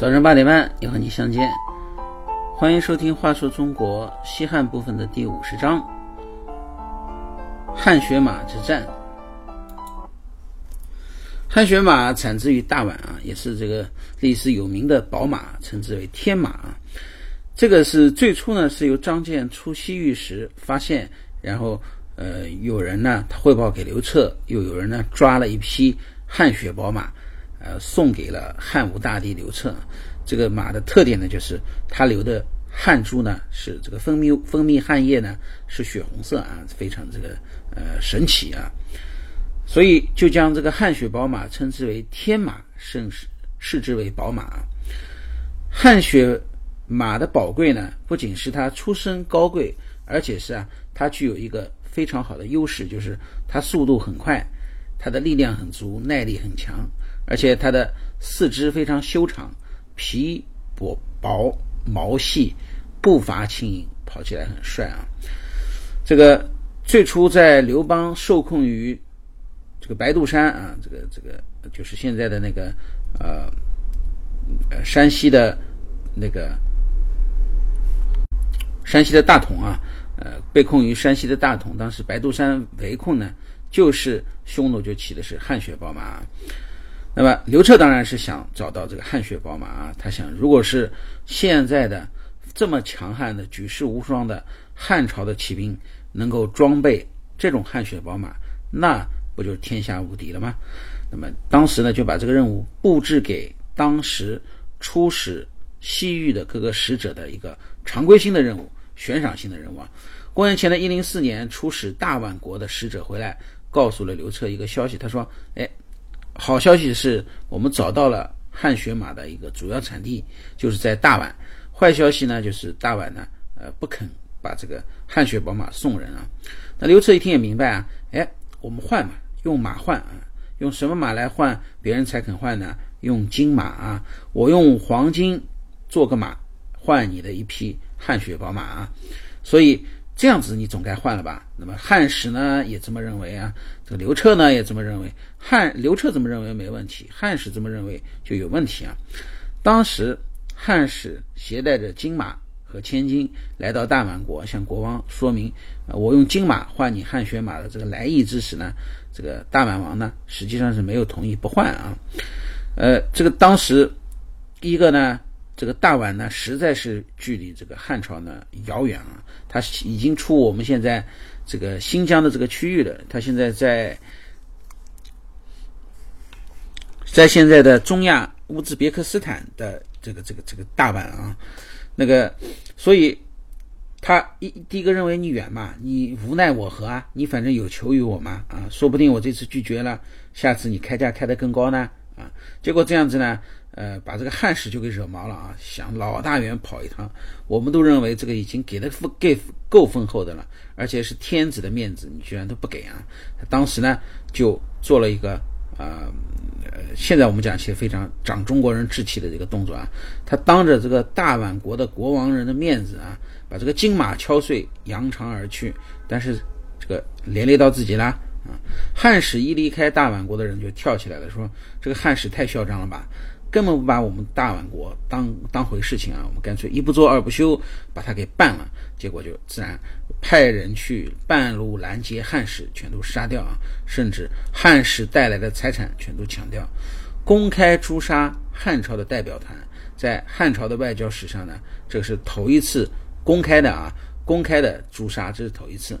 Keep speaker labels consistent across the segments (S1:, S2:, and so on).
S1: 早上八点半，又和你相见。欢迎收听《话说中国西汉部分》的第五十章——汗血马之战。汗血马产自于大宛啊，也是这个历史有名的宝马，称之为天马。这个是最初呢是由张骞出西域时发现，然后呃有人呢他汇报给刘彻，又有人呢抓了一匹汗血宝马。呃，送给了汉武大帝刘彻。这个马的特点呢，就是它流的汗珠呢是这个分泌分泌汗液呢是血红色啊，非常这个呃神奇啊。所以就将这个汗血宝马称之为天马，甚是视之为宝马。汗血马的宝贵呢，不仅是它出身高贵，而且是啊，它具有一个非常好的优势，就是它速度很快，它的力量很足，耐力很强。而且它的四肢非常修长，皮薄薄毛细，步伐轻盈，跑起来很帅啊！这个最初在刘邦受控于这个白杜山啊，这个这个就是现在的那个呃呃山西的那个山西的大同啊，呃被控于山西的大同，当时白杜山围困呢，就是匈奴就骑的是汗血宝马。那么刘彻当然是想找到这个汗血宝马啊，他想，如果是现在的这么强悍的、举世无双的汉朝的骑兵能够装备这种汗血宝马，那不就天下无敌了吗？那么当时呢，就把这个任务布置给当时出使西域的各个使者的一个常规性的任务、悬赏性的任务啊。公元前的一零四年，出使大宛国的使者回来，告诉了刘彻一个消息，他说：“哎。”好消息是我们找到了汗血马的一个主要产地，就是在大宛。坏消息呢，就是大宛呢，呃，不肯把这个汗血宝马送人啊。那刘彻一听也明白啊，哎，我们换嘛，用马换啊，用什么马来换别人才肯换呢？用金马啊，我用黄金做个马，换你的一匹汗血宝马啊。所以。这样子你总该换了吧？那么汉使呢也这么认为啊，这个刘彻呢也这么认为。汉刘彻这么认为没问题，汉使这么认为就有问题啊。当时汉使携带着金马和千金来到大满国，向国王说明啊，我用金马换你汗血马的这个来意之时呢，这个大满王呢实际上是没有同意不换啊。呃，这个当时一个呢。这个大宛呢，实在是距离这个汉朝呢遥远啊，它已经出我们现在这个新疆的这个区域了。它现在在在现在的中亚乌兹别克斯坦的这个这个这个大宛啊，那个，所以他一第一个认为你远嘛，你无奈我何啊？你反正有求于我嘛啊，说不定我这次拒绝了，下次你开价开得更高呢啊。结果这样子呢。呃，把这个汉使就给惹毛了啊！想老大远跑一趟，我们都认为这个已经给的给够丰厚的了，而且是天子的面子，你居然都不给啊！他当时呢，就做了一个啊，呃，现在我们讲些非常长中国人志气的这个动作啊，他当着这个大宛国的国王人的面子啊，把这个金马敲碎，扬长而去，但是这个连累到自己啦啊！汉使一离开大宛国的人就跳起来了，说这个汉使太嚣张了吧！根本不把我们大宛国当当回事情啊！我们干脆一不做二不休，把他给办了。结果就自然派人去半路拦截汉使，全都杀掉啊！甚至汉使带来的财产全都抢掉，公开诛杀汉朝的代表团。在汉朝的外交史上呢，这是头一次公开的啊，公开的诛杀，这是头一次。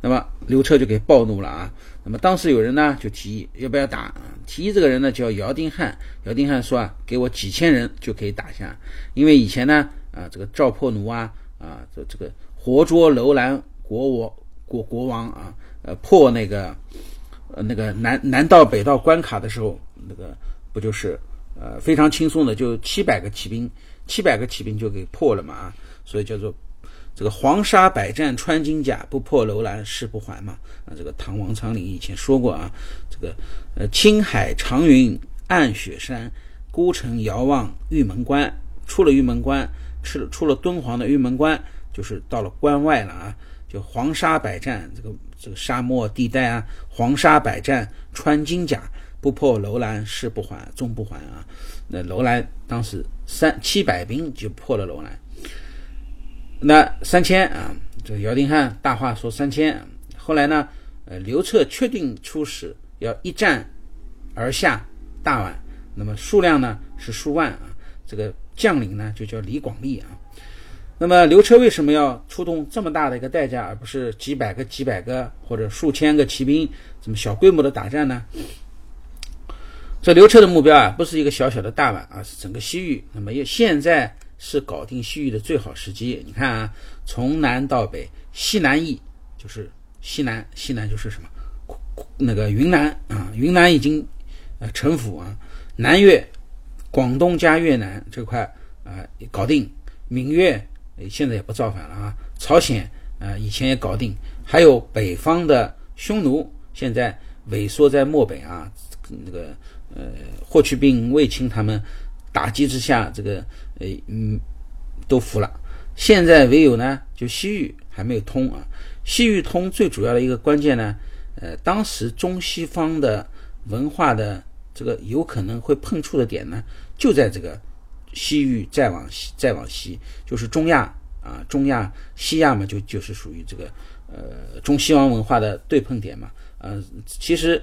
S1: 那么刘彻就给暴怒了啊！那么当时有人呢就提议要不要打？提议这个人呢叫姚丁汉，姚丁汉说啊，给我几千人就可以打下，因为以前呢啊这个赵破奴啊啊这这个活捉楼兰国王国国王啊呃破那个呃那个南南道北道关卡的时候，那个不就是呃非常轻松的就七百个骑兵七百个骑兵就给破了嘛啊，所以叫做。这个黄沙百战穿金甲，不破楼兰誓不还嘛？啊，这个唐王昌龄以前说过啊，这个呃，青海长云暗雪山，孤城遥望玉门关。出了玉门关，出了出了敦煌的玉门关，就是到了关外了啊。就黄沙百战，这个这个沙漠地带啊，黄沙百战穿金甲，不破楼兰誓不还，终不还啊！那楼兰当时三七百兵就破了楼兰，那三千啊，这个姚丁汉大话说三千，后来呢，呃，刘彻确定出使，要一战而下大宛，那么数量呢是数万啊，这个将领呢就叫李广利啊。那么刘彻为什么要出动这么大的一个代价，而不是几百个、几百个或者数千个骑兵这么小规模的打战呢？这刘彻的目标啊，不是一个小小的大宛啊，是整个西域。那么现在是搞定西域的最好时机。你看啊，从南到北，西南翼就是西南，西南就是什么？那个云南啊，云南已经呃臣服啊，南越、广东加越南这块啊搞定，闽越。现在也不造反了啊！朝鲜啊，以前也搞定，还有北方的匈奴，现在萎缩在漠北啊。那个呃，霍去病、卫青他们打击之下，这个呃嗯都服了。现在唯有呢，就西域还没有通啊。西域通最主要的一个关键呢，呃，当时中西方的文化的这个有可能会碰触的点呢，就在这个。西域再往西，再往西就是中亚啊，中亚、西亚嘛，就就是属于这个呃中西方文化的对碰点嘛。呃，其实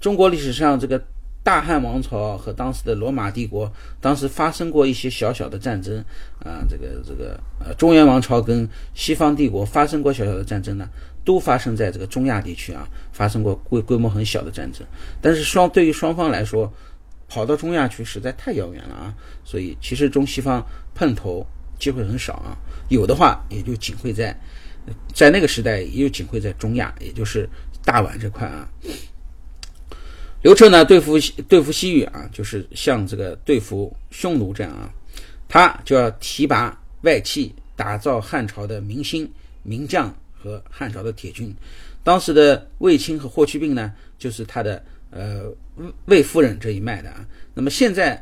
S1: 中国历史上这个大汉王朝和当时的罗马帝国，当时发生过一些小小的战争啊。这个这个呃中原王朝跟西方帝国发生过小小的战争呢，都发生在这个中亚地区啊，发生过规规模很小的战争。但是双对于双方来说，跑到中亚去实在太遥远了啊，所以其实中西方碰头机会很少啊，有的话也就仅会在，在那个时代也就仅会在中亚，也就是大宛这块啊。刘彻呢对付对付西域啊，就是像这个对付匈奴这样啊，他就要提拔外戚，打造汉朝的明星名将和汉朝的铁军。当时的卫青和霍去病呢，就是他的。呃，卫夫人这一脉的啊，那么现在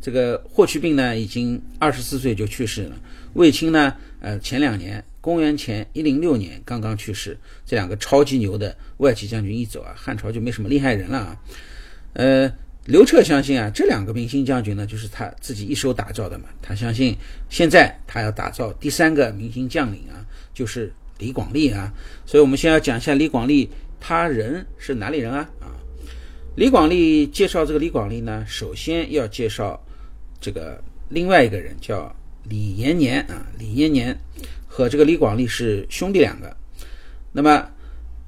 S1: 这个霍去病呢，已经二十四岁就去世了。卫青呢，呃，前两年，公元前一零六年刚刚去世。这两个超级牛的外戚将军一走啊，汉朝就没什么厉害人了啊。呃，刘彻相信啊，这两个明星将军呢，就是他自己一手打造的嘛。他相信现在他要打造第三个明星将领啊，就是李广利啊。所以我们先要讲一下李广利，他人是哪里人啊？啊。李广利介绍这个李广利呢，首先要介绍这个另外一个人，叫李延年啊。李延年和这个李广利是兄弟两个。那么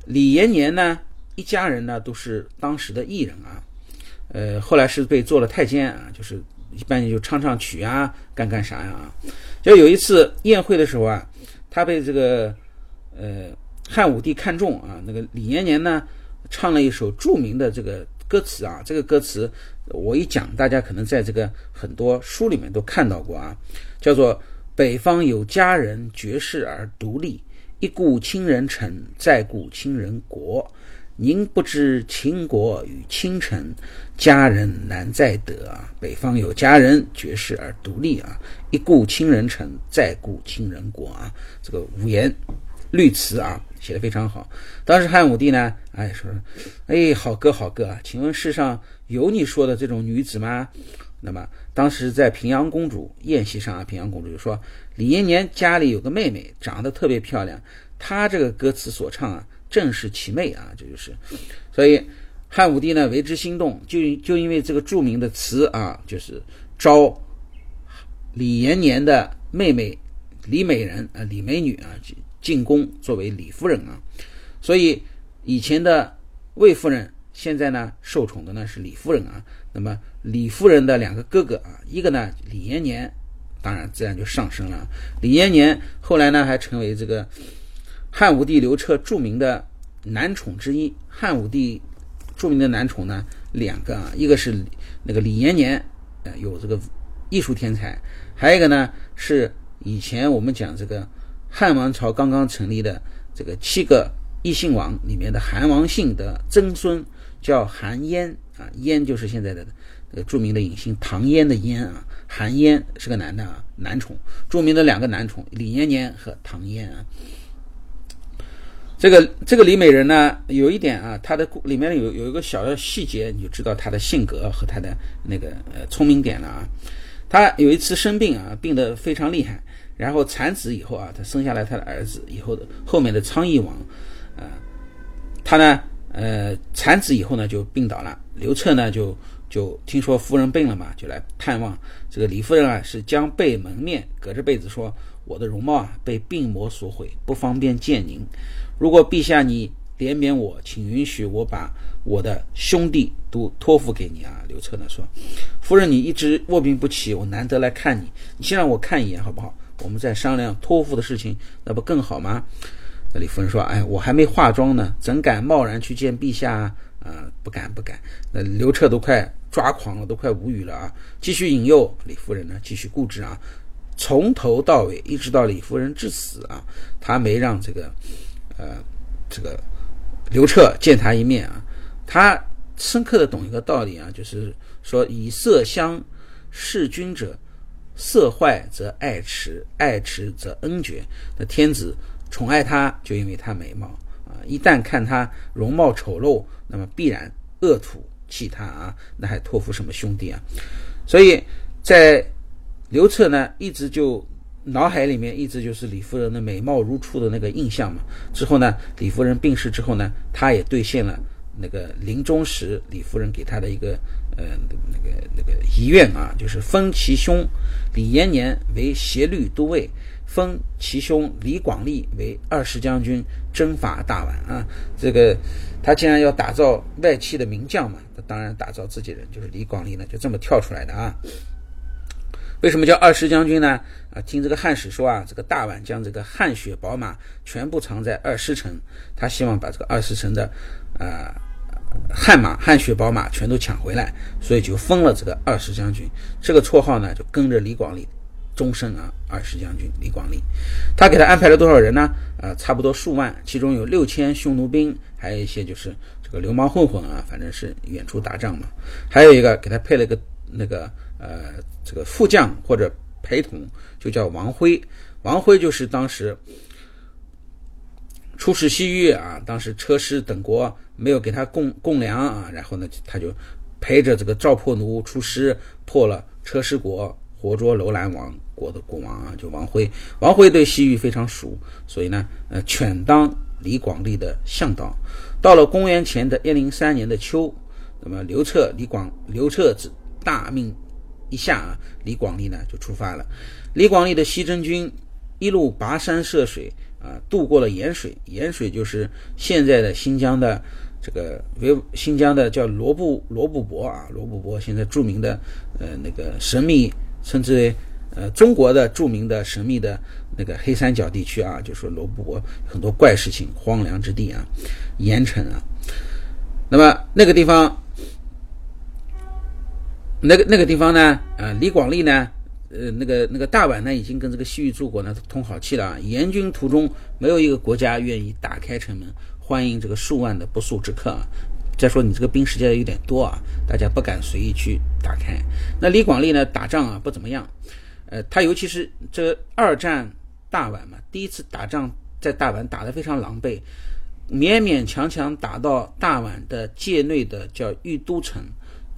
S1: 李延年呢，一家人呢都是当时的艺人啊。呃，后来是被做了太监啊，就是一般就唱唱曲啊，干干啥呀啊。就有一次宴会的时候啊，他被这个呃汉武帝看中啊，那个李延年呢唱了一首著名的这个。歌词啊，这个歌词我一讲，大家可能在这个很多书里面都看到过啊，叫做“北方有佳人绝世而独立，一顾倾人城，再顾倾人国。您不知倾国与倾城，佳人难再得啊！北方有佳人绝世而独立啊，一顾倾人城，再顾倾人国啊！这个五言律词啊。”写的非常好。当时汉武帝呢，哎说，哎好歌好歌啊，请问世上有你说的这种女子吗？那么当时在平阳公主宴席上啊，平阳公主就说李延年家里有个妹妹，长得特别漂亮，她这个歌词所唱啊，正是其妹啊，这就是。所以汉武帝呢为之心动，就就因为这个著名的词啊，就是招李延年的妹妹李美人啊，李美女啊。进宫作为李夫人啊，所以以前的魏夫人，现在呢受宠的呢是李夫人啊。那么李夫人的两个哥哥啊，一个呢李延年，当然自然就上升了。李延年后来呢还成为这个汉武帝刘彻著名的男宠之一。汉武帝著名的男宠呢两个啊，一个是那个李延年，呃有这个艺术天才，还有一个呢是以前我们讲这个。汉王朝刚刚成立的这个七个异姓王里面的韩王姓的曾孙叫韩嫣啊，嫣就是现在的呃著名的影星唐嫣的嫣啊，韩嫣是个男的啊，男宠，著名的两个男宠李延年和唐嫣啊。这个这个李美人呢，有一点啊，她的里面有有一个小的细节，你就知道她的性格和她的那个呃聪明点了啊。她有一次生病啊，病得非常厉害，然后产子以后啊，她生下来她的儿子以后的后面的昌邑王，呃，她呢呃产子以后呢就病倒了，刘彻呢就就听说夫人病了嘛，就来探望。这个李夫人啊是将被蒙面，隔着被子说：“我的容貌啊被病魔所毁，不方便见您。”如果陛下你怜悯我，请允许我把我的兄弟都托付给你啊。刘彻呢说：“夫人，你一直卧病不起，我难得来看你，你先让我看一眼好不好？我们再商量托付的事情，那不更好吗？”那李夫人说：“哎，我还没化妆呢，怎敢贸然去见陛下啊？啊，不敢不敢。”那刘彻都快抓狂了，都快无语了啊！继续引诱李夫人呢，继续固执啊，从头到尾一直到李夫人致死啊，他没让这个。呃，这个刘彻见他一面啊，他深刻的懂一个道理啊，就是说以色相事君者，色坏则爱弛，爱弛则恩绝。那天子宠爱他，就因为他美貌啊，一旦看他容貌丑陋，那么必然恶土弃他啊，那还托付什么兄弟啊？所以在刘彻呢，一直就。脑海里面一直就是李夫人的美貌如初的那个印象嘛。之后呢，李夫人病逝之后呢，他也兑现了那个临终时李夫人给他的一个呃那个那个遗愿啊，就是封其兄李延年为协律都尉，封其兄李广利为二世将军、征伐大宛啊。这个他既然要打造外戚的名将嘛，当然打造自己人，就是李广利呢，就这么跳出来的啊。为什么叫二世将军呢？啊，听这个汉史说啊，这个大宛将这个汗血宝马全部藏在二师城，他希望把这个二师城的，呃，汗马、汗血宝马全都抢回来，所以就封了这个二世将军。这个绰号呢，就跟着李广利终身啊。二十将军李广利，他给他安排了多少人呢？啊，差不多数万，其中有六千匈奴兵，还有一些就是这个流氓混混啊，反正是远处打仗嘛。还有一个给他配了个那个呃。这个副将或者陪同就叫王辉，王辉就是当时出使西域啊，当时车师等国没有给他供供粮啊，然后呢，他就陪着这个赵破奴出师，破了车师国，活捉楼兰王国的国王啊，就王辉。王辉对西域非常熟，所以呢，呃，权当李广利的向导。到了公元前的一零三年的秋，那么刘彻、李广、刘彻之大命。一下啊，李广利呢就出发了。李广利的西征军一路跋山涉水啊，渡过了盐水。盐水就是现在的新疆的这个为新疆的叫罗布罗布泊啊，罗布泊现在著名的呃那个神秘，称之为呃中国的著名的神秘的那个黑三角地区啊，就是说罗布泊很多怪事情，荒凉之地啊，盐城啊。那么那个地方。那个那个地方呢？呃，李广利呢？呃，那个那个大宛呢，已经跟这个西域诸国呢通好气了啊。援军途中，没有一个国家愿意打开城门欢迎这个数万的不速之客啊。再说你这个兵实在有点多啊，大家不敢随意去打开。那李广利呢，打仗啊不怎么样。呃，他尤其是这二战大宛嘛，第一次打仗在大宛打得非常狼狈，勉勉强强打到大宛的界内的叫玉都城。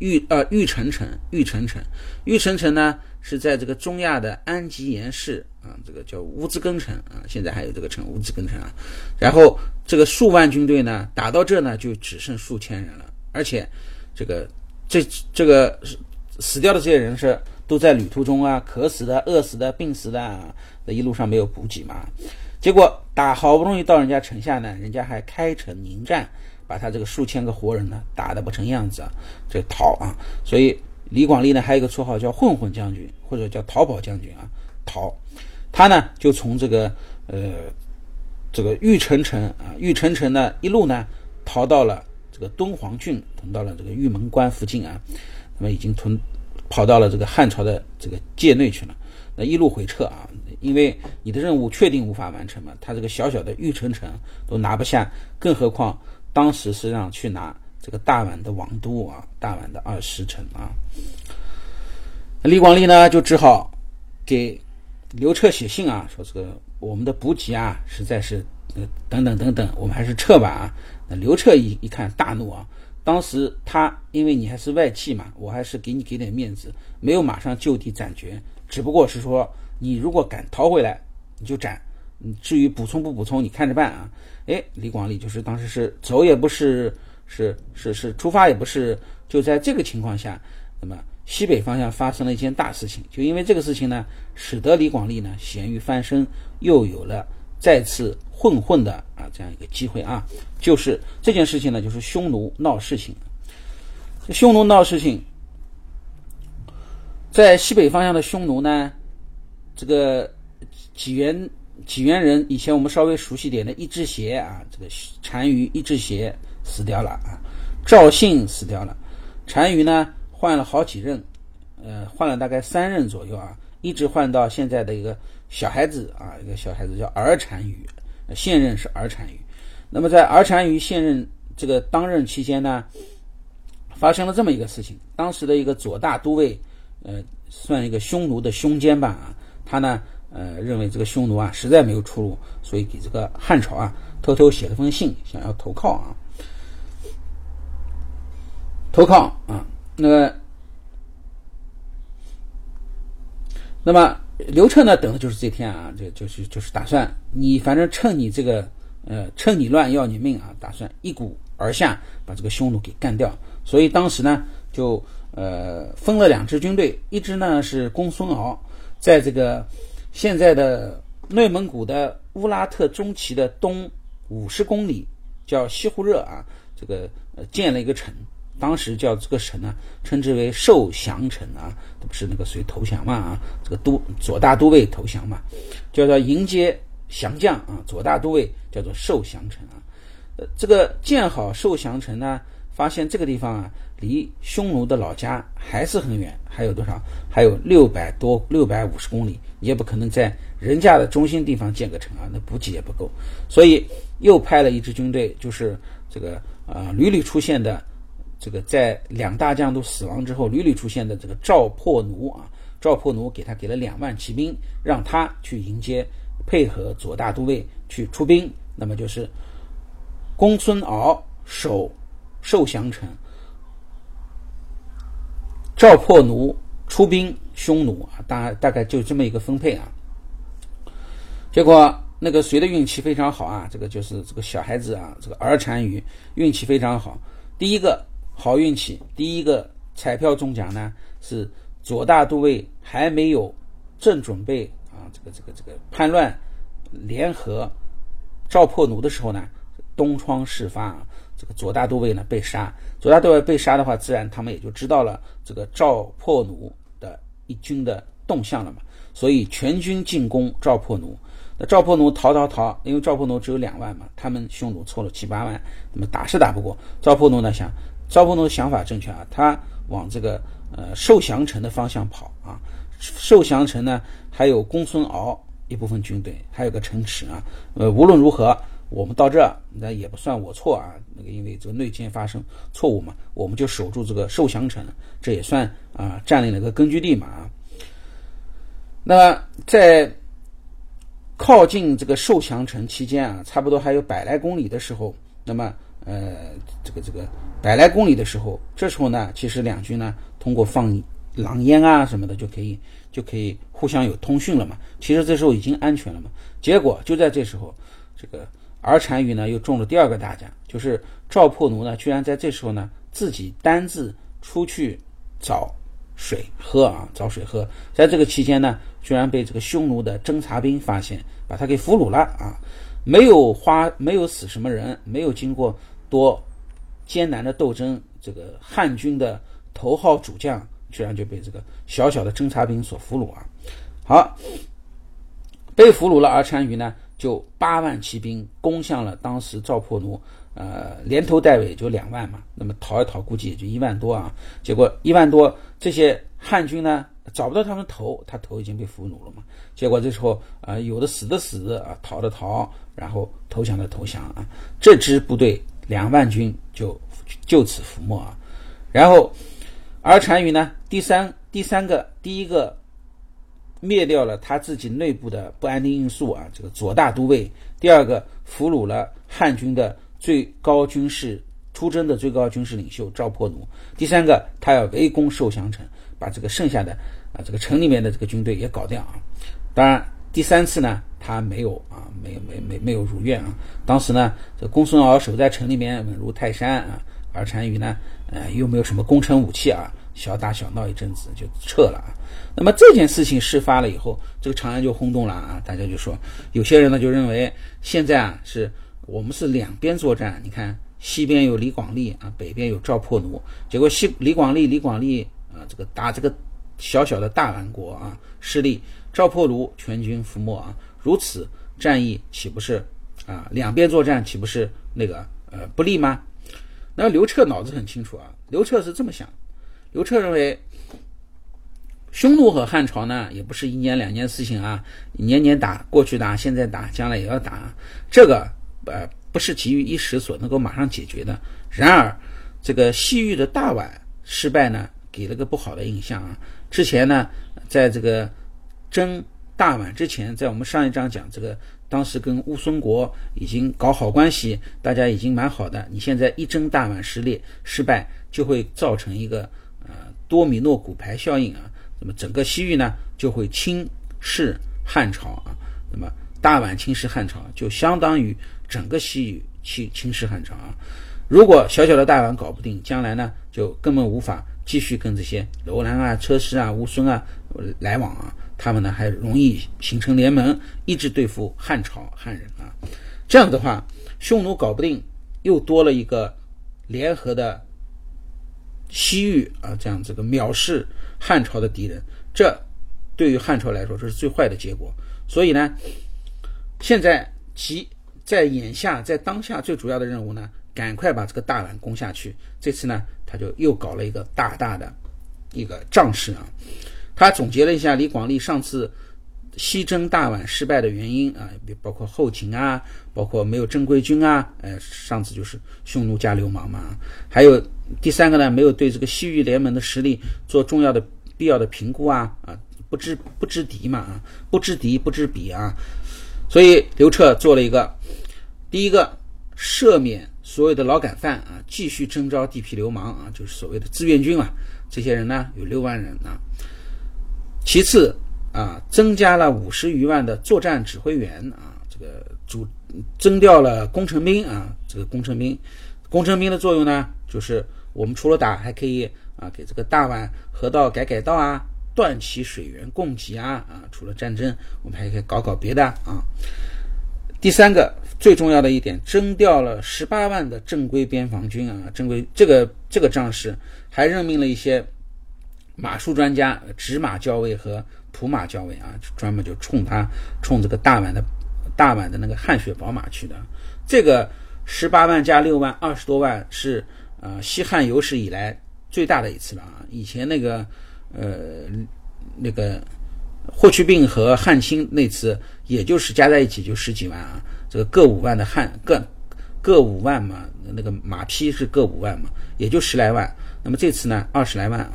S1: 玉呃玉城城玉城城玉城城呢是在这个中亚的安吉延市啊，这个叫乌兹根城啊，现在还有这个城乌兹根城啊。然后这个数万军队呢打到这呢就只剩数千人了，而且这个这这个死掉的这些人是都在旅途中啊，渴死的、饿死的、病死的，那一路上没有补给嘛。结果打好不容易到人家城下呢，人家还开城迎战。把他这个数千个活人呢打得不成样子啊，这逃啊！所以李广利呢还有一个绰号叫混混将军或者叫逃跑将军啊，逃。他呢就从这个呃这个玉城城啊玉城城呢一路呢逃到了这个敦煌郡，逃到了这个玉门关附近啊，那么已经屯跑到了这个汉朝的这个界内去了。那一路回撤啊，因为你的任务确定无法完成嘛，他这个小小的玉城城都拿不下，更何况。当时是让去拿这个大宛的王都啊，大宛的二师城啊。李广利呢，就只好给刘彻写信啊，说这个我们的补给啊，实在是等等等等，我们还是撤吧啊。那刘彻一一看大怒啊，当时他因为你还是外戚嘛，我还是给你给点面子，没有马上就地斩决，只不过是说你如果敢逃回来，你就斩。至于补充不补充，你看着办啊。哎，李广利就是当时是走也不是，是是是出发也不是，就在这个情况下，那么西北方向发生了一件大事情，就因为这个事情呢，使得李广利呢咸鱼翻身，又有了再次混混的啊这样一个机会啊。就是这件事情呢，就是匈奴闹事情。匈奴闹事情，在西北方向的匈奴呢，这个几元。济源人以前我们稍微熟悉点的，一只鞋啊，这个单于一只鞋死掉了啊，赵信死掉了，单于呢换了好几任，呃，换了大概三任左右啊，一直换到现在的一个小孩子啊，一个小孩子叫儿单于，现任是儿单于。那么在儿单于现任这个当任期间呢，发生了这么一个事情，当时的一个左大都尉，呃，算一个匈奴的凶奸吧啊，他呢。呃，认为这个匈奴啊实在没有出路，所以给这个汉朝啊偷偷写了封信，想要投靠啊，投靠啊。那个，那么刘彻呢，等的就是这天啊，就就是就是打算你反正趁你这个呃趁你乱要你命啊，打算一鼓而下把这个匈奴给干掉。所以当时呢，就呃分了两支军队，一支呢是公孙敖，在这个。现在的内蒙古的乌拉特中旗的东五十公里叫西湖热啊，这个呃建了一个城，当时叫这个城呢，称之为受降城啊，这不是那个谁投降嘛啊，这个都左大都尉投降嘛，叫做迎接降将啊，左大都尉叫做受降城啊，呃，这个建好受降城呢，发现这个地方啊。离匈奴的老家还是很远，还有多少？还有六百多、六百五十公里，也不可能在人家的中心地方建个城啊，那补给也不够。所以又派了一支军队，就是这个啊屡屡出现的这个在两大将都死亡之后屡屡出现的这个赵破奴啊，赵破奴给他给了两万骑兵，让他去迎接，配合左大都尉去出兵。那么就是公孙敖守受降城。赵破奴出兵匈奴啊，大大概就这么一个分配啊。结果那个谁的运气非常好啊？这个就是这个小孩子啊，这个儿单于运气非常好。第一个好运气，第一个彩票中奖呢是左大都尉还没有正准备啊，这个这个这个叛乱联合赵破奴的时候呢，东窗事发啊。这个左大都尉呢被杀，左大都尉被杀的话，自然他们也就知道了这个赵破奴的一军的动向了嘛，所以全军进攻赵破奴。那赵破奴逃逃逃，因为赵破奴只有两万嘛，他们匈奴凑了七八万，那么打是打不过。赵破奴呢想，赵破奴的想法正确啊，他往这个呃受降城的方向跑啊，受降城呢还有公孙敖一部分军队，还有个城池啊，呃无论如何。我们到这，那也不算我错啊。那个因为这个内奸发生错误嘛，我们就守住这个受降城，这也算啊占领了个根据地嘛。那在靠近这个受降城期间啊，差不多还有百来公里的时候，那么呃这个这个百来公里的时候，这时候呢，其实两军呢通过放狼烟啊什么的就可以就可以互相有通讯了嘛。其实这时候已经安全了嘛。结果就在这时候，这个。而单于呢，又中了第二个大奖，就是赵破奴呢，居然在这时候呢，自己单自出去找水喝啊，找水喝。在这个期间呢，居然被这个匈奴的侦察兵发现，把他给俘虏了啊！没有花，没有死什么人，没有经过多艰难的斗争，这个汉军的头号主将，居然就被这个小小的侦察兵所俘虏啊！好，被俘虏了，而单于呢？就八万骑兵攻向了当时赵破奴，呃，连头带尾就两万嘛，那么逃一逃估计也就一万多啊。结果一万多这些汉军呢找不到他们头，他头已经被俘虏了嘛。结果这时候啊，有的死的死啊，逃的逃，然后投降的投降啊。这支部队两万军就就此覆没啊。然后而单于呢，第三第三个第一个灭掉了他自己内部的不安定因素啊，这个左大都尉；第二个，俘虏了汉军的最高军事出征的最高军事领袖赵破奴；第三个，他要围攻受降城，把这个剩下的啊这个城里面的这个军队也搞掉啊。当然，第三次呢，他没有啊，没有没没没有如愿啊。当时呢，这公孙敖守在城里面稳如泰山啊，而单于呢，呃，又没有什么攻城武器啊。小打小闹一阵子就撤了啊，那么这件事情事发了以后，这个长安就轰动了啊，大家就说，有些人呢就认为现在啊是我们是两边作战，你看西边有李广利啊，北边有赵破奴，结果西李广利李广利啊这个打这个小小的大宛国啊失利，赵破奴全军覆没啊，如此战役岂不是啊两边作战岂不是那个呃不利吗？那刘彻脑子很清楚啊，刘彻是这么想。刘彻认为，匈奴和汉朝呢，也不是一年两年事情啊，年年打，过去打，现在打，将来也要打，这个呃不是急于一时所能够马上解决的。然而，这个西域的大宛失败呢，给了个不好的印象啊。之前呢，在这个征大宛之前，在我们上一章讲这个，当时跟乌孙国已经搞好关系，大家已经蛮好的。你现在一征大宛失利失败，就会造成一个呃。多米诺骨牌效应啊，那么整个西域呢就会轻视汉朝啊，那么大宛轻视汉朝，就相当于整个西域轻轻视汉朝啊。如果小小的大宛搞不定，将来呢就根本无法继续跟这些楼兰啊、车师啊、乌孙啊来往啊，他们呢还容易形成联盟，一直对付汉朝汉人啊。这样的话，匈奴搞不定，又多了一个联合的。西域啊，这样这个藐视汉朝的敌人，这对于汉朝来说这是最坏的结果。所以呢，现在其在眼下在当下最主要的任务呢，赶快把这个大宛攻下去。这次呢，他就又搞了一个大大的一个仗势啊。他总结了一下李广利上次西征大宛失败的原因啊，包括后勤啊，包括没有正规军啊，呃，上次就是匈奴加流氓嘛，还有。第三个呢，没有对这个西域联盟的实力做重要的、必要的评估啊啊，不知不知敌嘛啊，不知敌不知彼啊，所以刘彻做了一个，第一个赦免所有的劳改犯啊，继续征召地痞流氓啊，就是所谓的志愿军啊，这些人呢有六万人啊。其次啊，增加了五十余万的作战指挥员啊，这个主征调了工程兵啊，这个工程兵，工程兵的作用呢就是。我们除了打，还可以啊，给这个大宛河道改改道啊，断其水源供给啊啊。除了战争，我们还可以搞搞别的啊。第三个最重要的一点，征调了十八万的正规边防军啊，正规这个这个仗势，还任命了一些马术专家，直马教尉和普马教尉啊，专门就冲他冲这个大宛的大宛的那个汗血宝马去的。这个十八万加六万，二十多万是。啊，西汉有史以来最大的一次了啊！以前那个，呃，那个霍去病和汉卿那次，也就是加在一起就十几万啊，这个各五万的汉各各五万嘛，那个马匹是各五万嘛，也就十来万。那么这次呢，二十来万啊，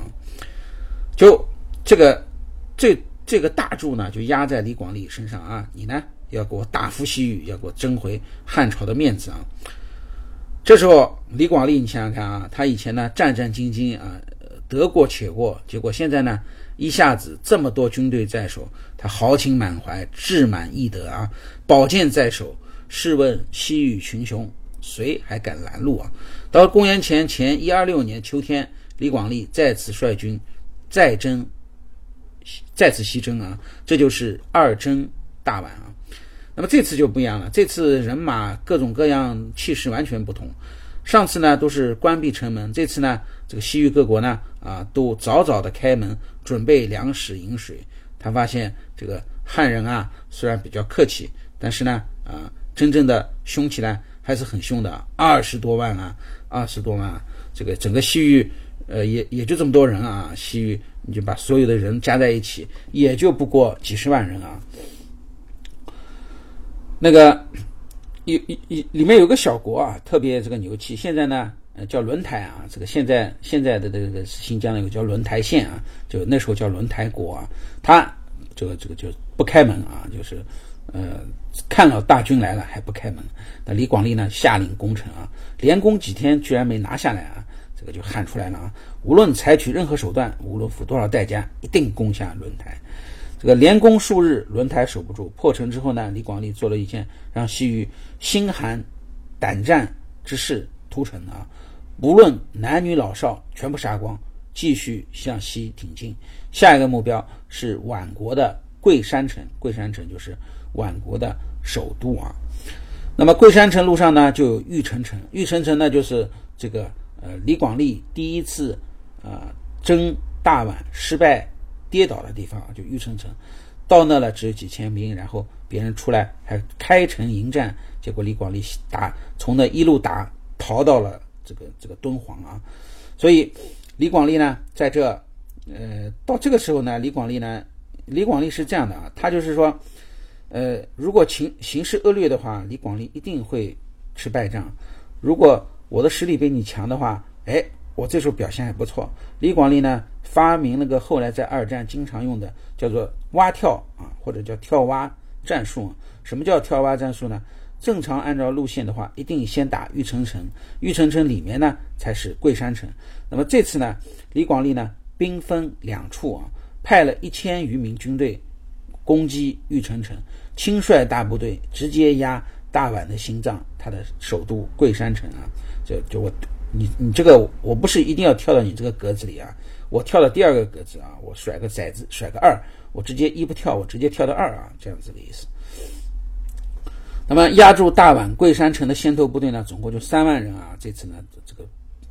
S1: 就这个这这个大柱呢，就压在李广利身上啊！你呢，要给我大幅西域，要给我争回汉朝的面子啊！这时候，李广利，你想想看啊，他以前呢战战兢兢啊，得过且过，结果现在呢一下子这么多军队在手，他豪情满怀，志满意得啊，宝剑在手。试问西域群雄，谁还敢拦路啊？到公元前前一二六年秋天，李广利再次率军再征，再次西征啊，这就是二征大宛啊。那么这次就不一样了，这次人马各种各样，气势完全不同。上次呢都是关闭城门，这次呢这个西域各国呢啊都早早的开门，准备粮食饮水。他发现这个汉人啊虽然比较客气，但是呢啊真正的凶起来还是很凶的，二十多万啊，二十多万，啊这个整个西域呃也也就这么多人啊，西域你就把所有的人加在一起，也就不过几十万人啊。那个有有里面有个小国啊，特别这个牛气。现在呢，呃，叫轮台啊。这个现在现在的这个是新疆有个叫轮台县啊，就那时候叫轮台国啊。他这个这个就不开门啊，就是呃看到大军来了还不开门。那李广利呢下令攻城啊，连攻几天居然没拿下来啊，这个就喊出来了啊，无论采取任何手段，无论付多少代价，一定攻下轮台。这个连攻数日，轮台守不住，破城之后呢，李广利做了一件让西域心寒胆战之事，屠城啊，无论男女老少，全部杀光。继续向西挺进，下一个目标是宛国的桂山城。桂山城就是宛国的首都啊。那么桂山城路上呢，就有玉城城。玉城城呢，就是这个呃李广利第一次啊征大宛失败跌倒的地方，就玉城城。到那了只有几千兵，然后别人出来还开城迎战，结果李广利打从那一路打逃到了这个这个敦煌啊，所以。李广利呢，在这，呃，到这个时候呢，李广利呢，李广利是这样的啊，他就是说，呃，如果情形势恶劣的话，李广利一定会吃败仗；如果我的实力比你强的话，哎，我这时候表现还不错。李广利呢，发明了个后来在二战经常用的叫做“蛙跳”啊，或者叫“跳蛙”战术。什么叫跳蛙战术呢？正常按照路线的话，一定先打玉城城，玉城城里面呢才是桂山城。那么这次呢，李广利呢兵分两处啊，派了一千余名军队攻击玉城城，亲率大部队直接压大宛的心脏，他的首都桂山城啊。就就我你你这个我不是一定要跳到你这个格子里啊，我跳到第二个格子啊，我甩个骰子甩个二，我直接一不跳，我直接跳到二啊，这样子的意思。那么压住大宛桂山城的先头部队呢，总共就三万人啊。这次呢，这个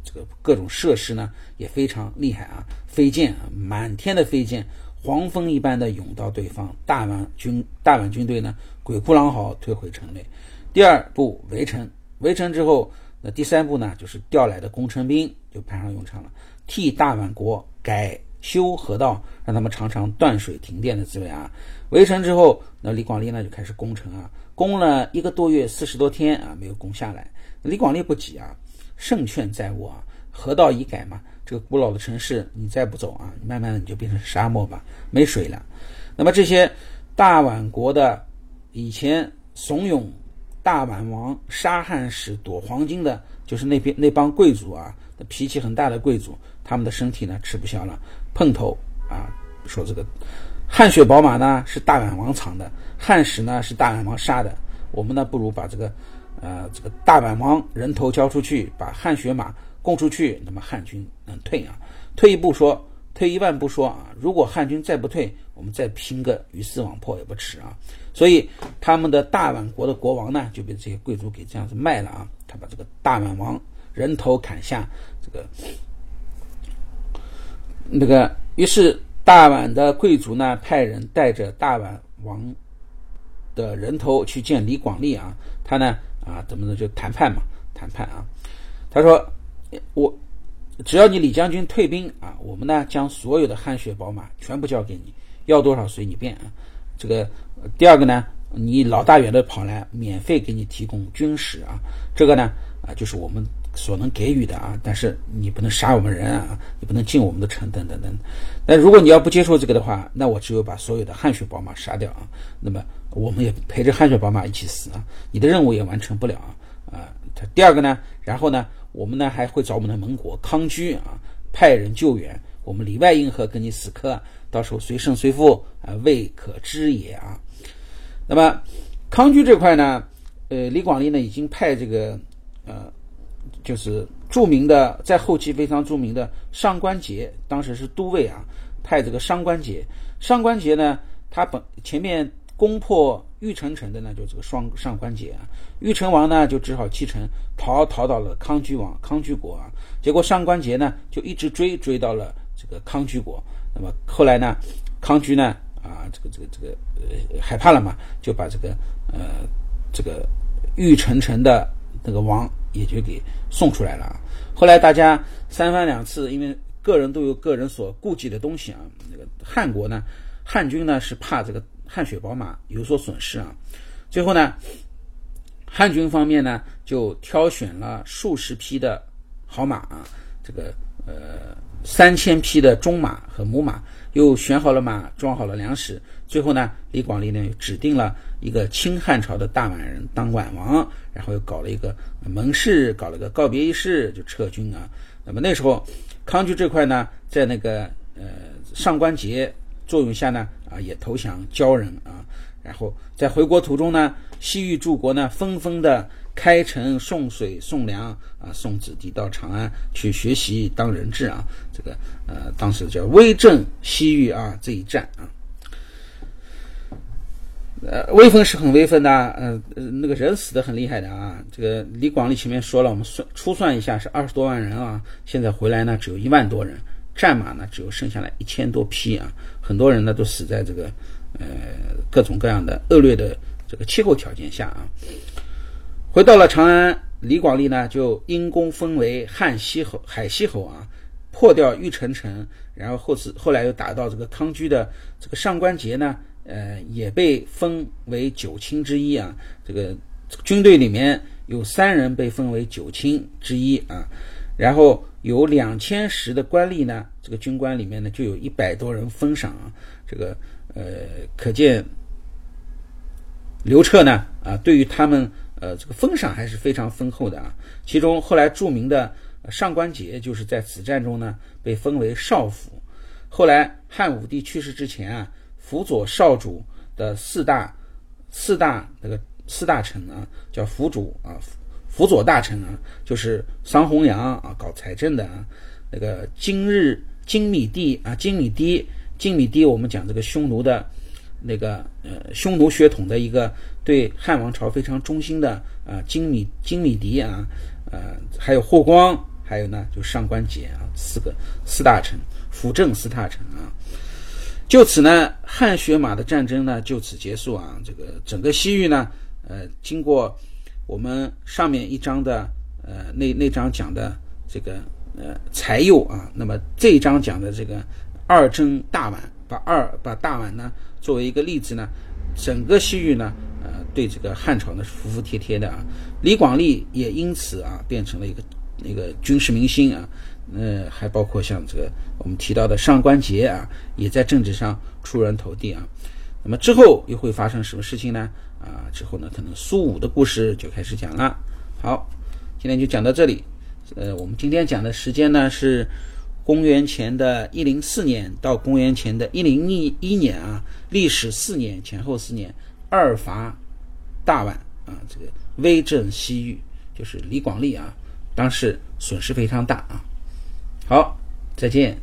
S1: 这个各种设施呢也非常厉害啊，飞剑啊，满天的飞剑，黄蜂一般的涌到对方大宛军大宛军队呢，鬼哭狼嚎退回城内。第二步围城，围城之后，那第三步呢，就是调来的工程兵就派上用场了，替大宛国改修河道，让他们尝尝断水停电的滋味啊。围城之后，那李广利呢就开始攻城啊。攻了一个多月，四十多天啊，没有攻下来。李广利不急啊，胜券在握啊，河道已改嘛，这个古老的城市你再不走啊，慢慢的你就变成沙漠吧，没水了。那么这些大宛国的以前怂恿大宛王杀汉使夺黄金的，就是那边那帮贵族啊，那脾气很大的贵族，他们的身体呢吃不消了，碰头啊，说这个。汗血宝马呢是大宛王藏的，汉使呢是大宛王杀的。我们呢不如把这个，呃，这个大宛王人头交出去，把汗血马供出去，那么汉军能退啊。退一步说，退一万步说啊，如果汉军再不退，我们再拼个鱼死网破也不迟啊。所以他们的大宛国的国王呢就被这些贵族给这样子卖了啊。他把这个大宛王人头砍下，这个那个于是。大宛的贵族呢，派人带着大宛王的人头去见李广利啊。他呢，啊，怎么呢？就谈判嘛，谈判啊。他说：“我只要你李将军退兵啊，我们呢将所有的汗血宝马全部交给你，要多少随你便啊。这个第二个呢，你老大远的跑来，免费给你提供军食啊。这个呢，啊，就是我们。”所能给予的啊，但是你不能杀我们人啊，你不能进我们的城等等等。那如果你要不接受这个的话，那我只有把所有的汗血宝马杀掉啊。那么我们也陪着汗血宝马一起死啊，你的任务也完成不了啊。啊，他第二个呢，然后呢，我们呢还会找我们的盟国康居啊，派人救援，我们里外应和跟你死磕，到时候随胜随负啊，未可知也啊。那么康居这块呢，呃，李广利呢已经派这个呃。就是著名的，在后期非常著名的上官桀，当时是都尉啊，派这个上官桀。上官桀呢，他本前面攻破玉城城的呢，就这个双上官桀啊。玉城王呢，就只好弃城逃，逃到了康居王康居国啊。结果上官桀呢，就一直追，追到了这个康居国。那么后来呢，康居呢，啊，这个这个这个呃害怕了嘛，就把这个呃这个玉城城的那个王。也就给送出来了！后来大家三番两次，因为个人都有个人所顾忌的东西啊。那个汉国呢，汉军呢是怕这个汗血宝马有所损失啊。最后呢，汉军方面呢就挑选了数十匹的好马啊，这个呃三千匹的中马和母马，又选好了马，装好了粮食。最后呢，李广利呢指定了一个清汉朝的大宛人当宛王，然后又搞了一个盟誓，搞了个告别仪式，就撤军啊。那么那时候，康居这块呢，在那个呃上官桀作用下呢，啊也投降交人啊。然后在回国途中呢，西域诸国呢纷纷的。开城送水送粮啊，送子弟到长安去学习当人质啊，这个呃，当时叫威震西域啊这一战啊，呃，威风是很威风的，呃呃，那个人死的很厉害的啊。这个李广利前面说了，我们算初算一下是二十多万人啊，现在回来呢只有一万多人，战马呢只有剩下来一千多匹啊，很多人呢都死在这个呃各种各样的恶劣的这个气候条件下啊。回到了长安，李广利呢就因功封为汉西侯、海西侯啊，破掉玉城城，然后后次后来又打到这个康居的这个上官桀呢，呃，也被封为九卿之一啊。这个军队里面有三人被封为九卿之一啊，然后有两千石的官吏呢，这个军官里面呢就有一百多人封赏啊。这个呃，可见刘彻呢啊，对于他们。呃，这个封赏还是非常丰厚的啊。其中后来著名的上官桀就是在此战中呢被封为少府。后来汉武帝去世之前啊，辅佐少主的四大四大那个四大臣啊，叫辅主啊，辅佐大臣啊，就是桑弘羊啊，搞财政的啊，那个今日金米地啊，金米地金米地，我们讲这个匈奴的。那个呃，匈奴血统的一个对汉王朝非常忠心的啊，金米金米迪啊，呃，还有霍光，还有呢，就上官桀啊，四个四大臣，辅政四大臣啊。就此呢，汉血马的战争呢就此结束啊。这个整个西域呢，呃，经过我们上面一章的呃那那章讲的这个呃才幼啊，那么这一章讲的这个二征大宛，把二把大宛呢。作为一个例子呢，整个西域呢，呃，对这个汉朝呢是服服帖帖的啊。李广利也因此啊变成了一个那个军事明星啊。呃，还包括像这个我们提到的上官桀啊，也在政治上出人头地啊。那么之后又会发生什么事情呢？啊，之后呢，可能苏武的故事就开始讲了。好，今天就讲到这里。呃，我们今天讲的时间呢是。公元前的一零四年到公元前的一零一一年啊，历时四年，前后四年，二伐大宛啊，这个威震西域，就是李广利啊，当时损失非常大啊。好，再见。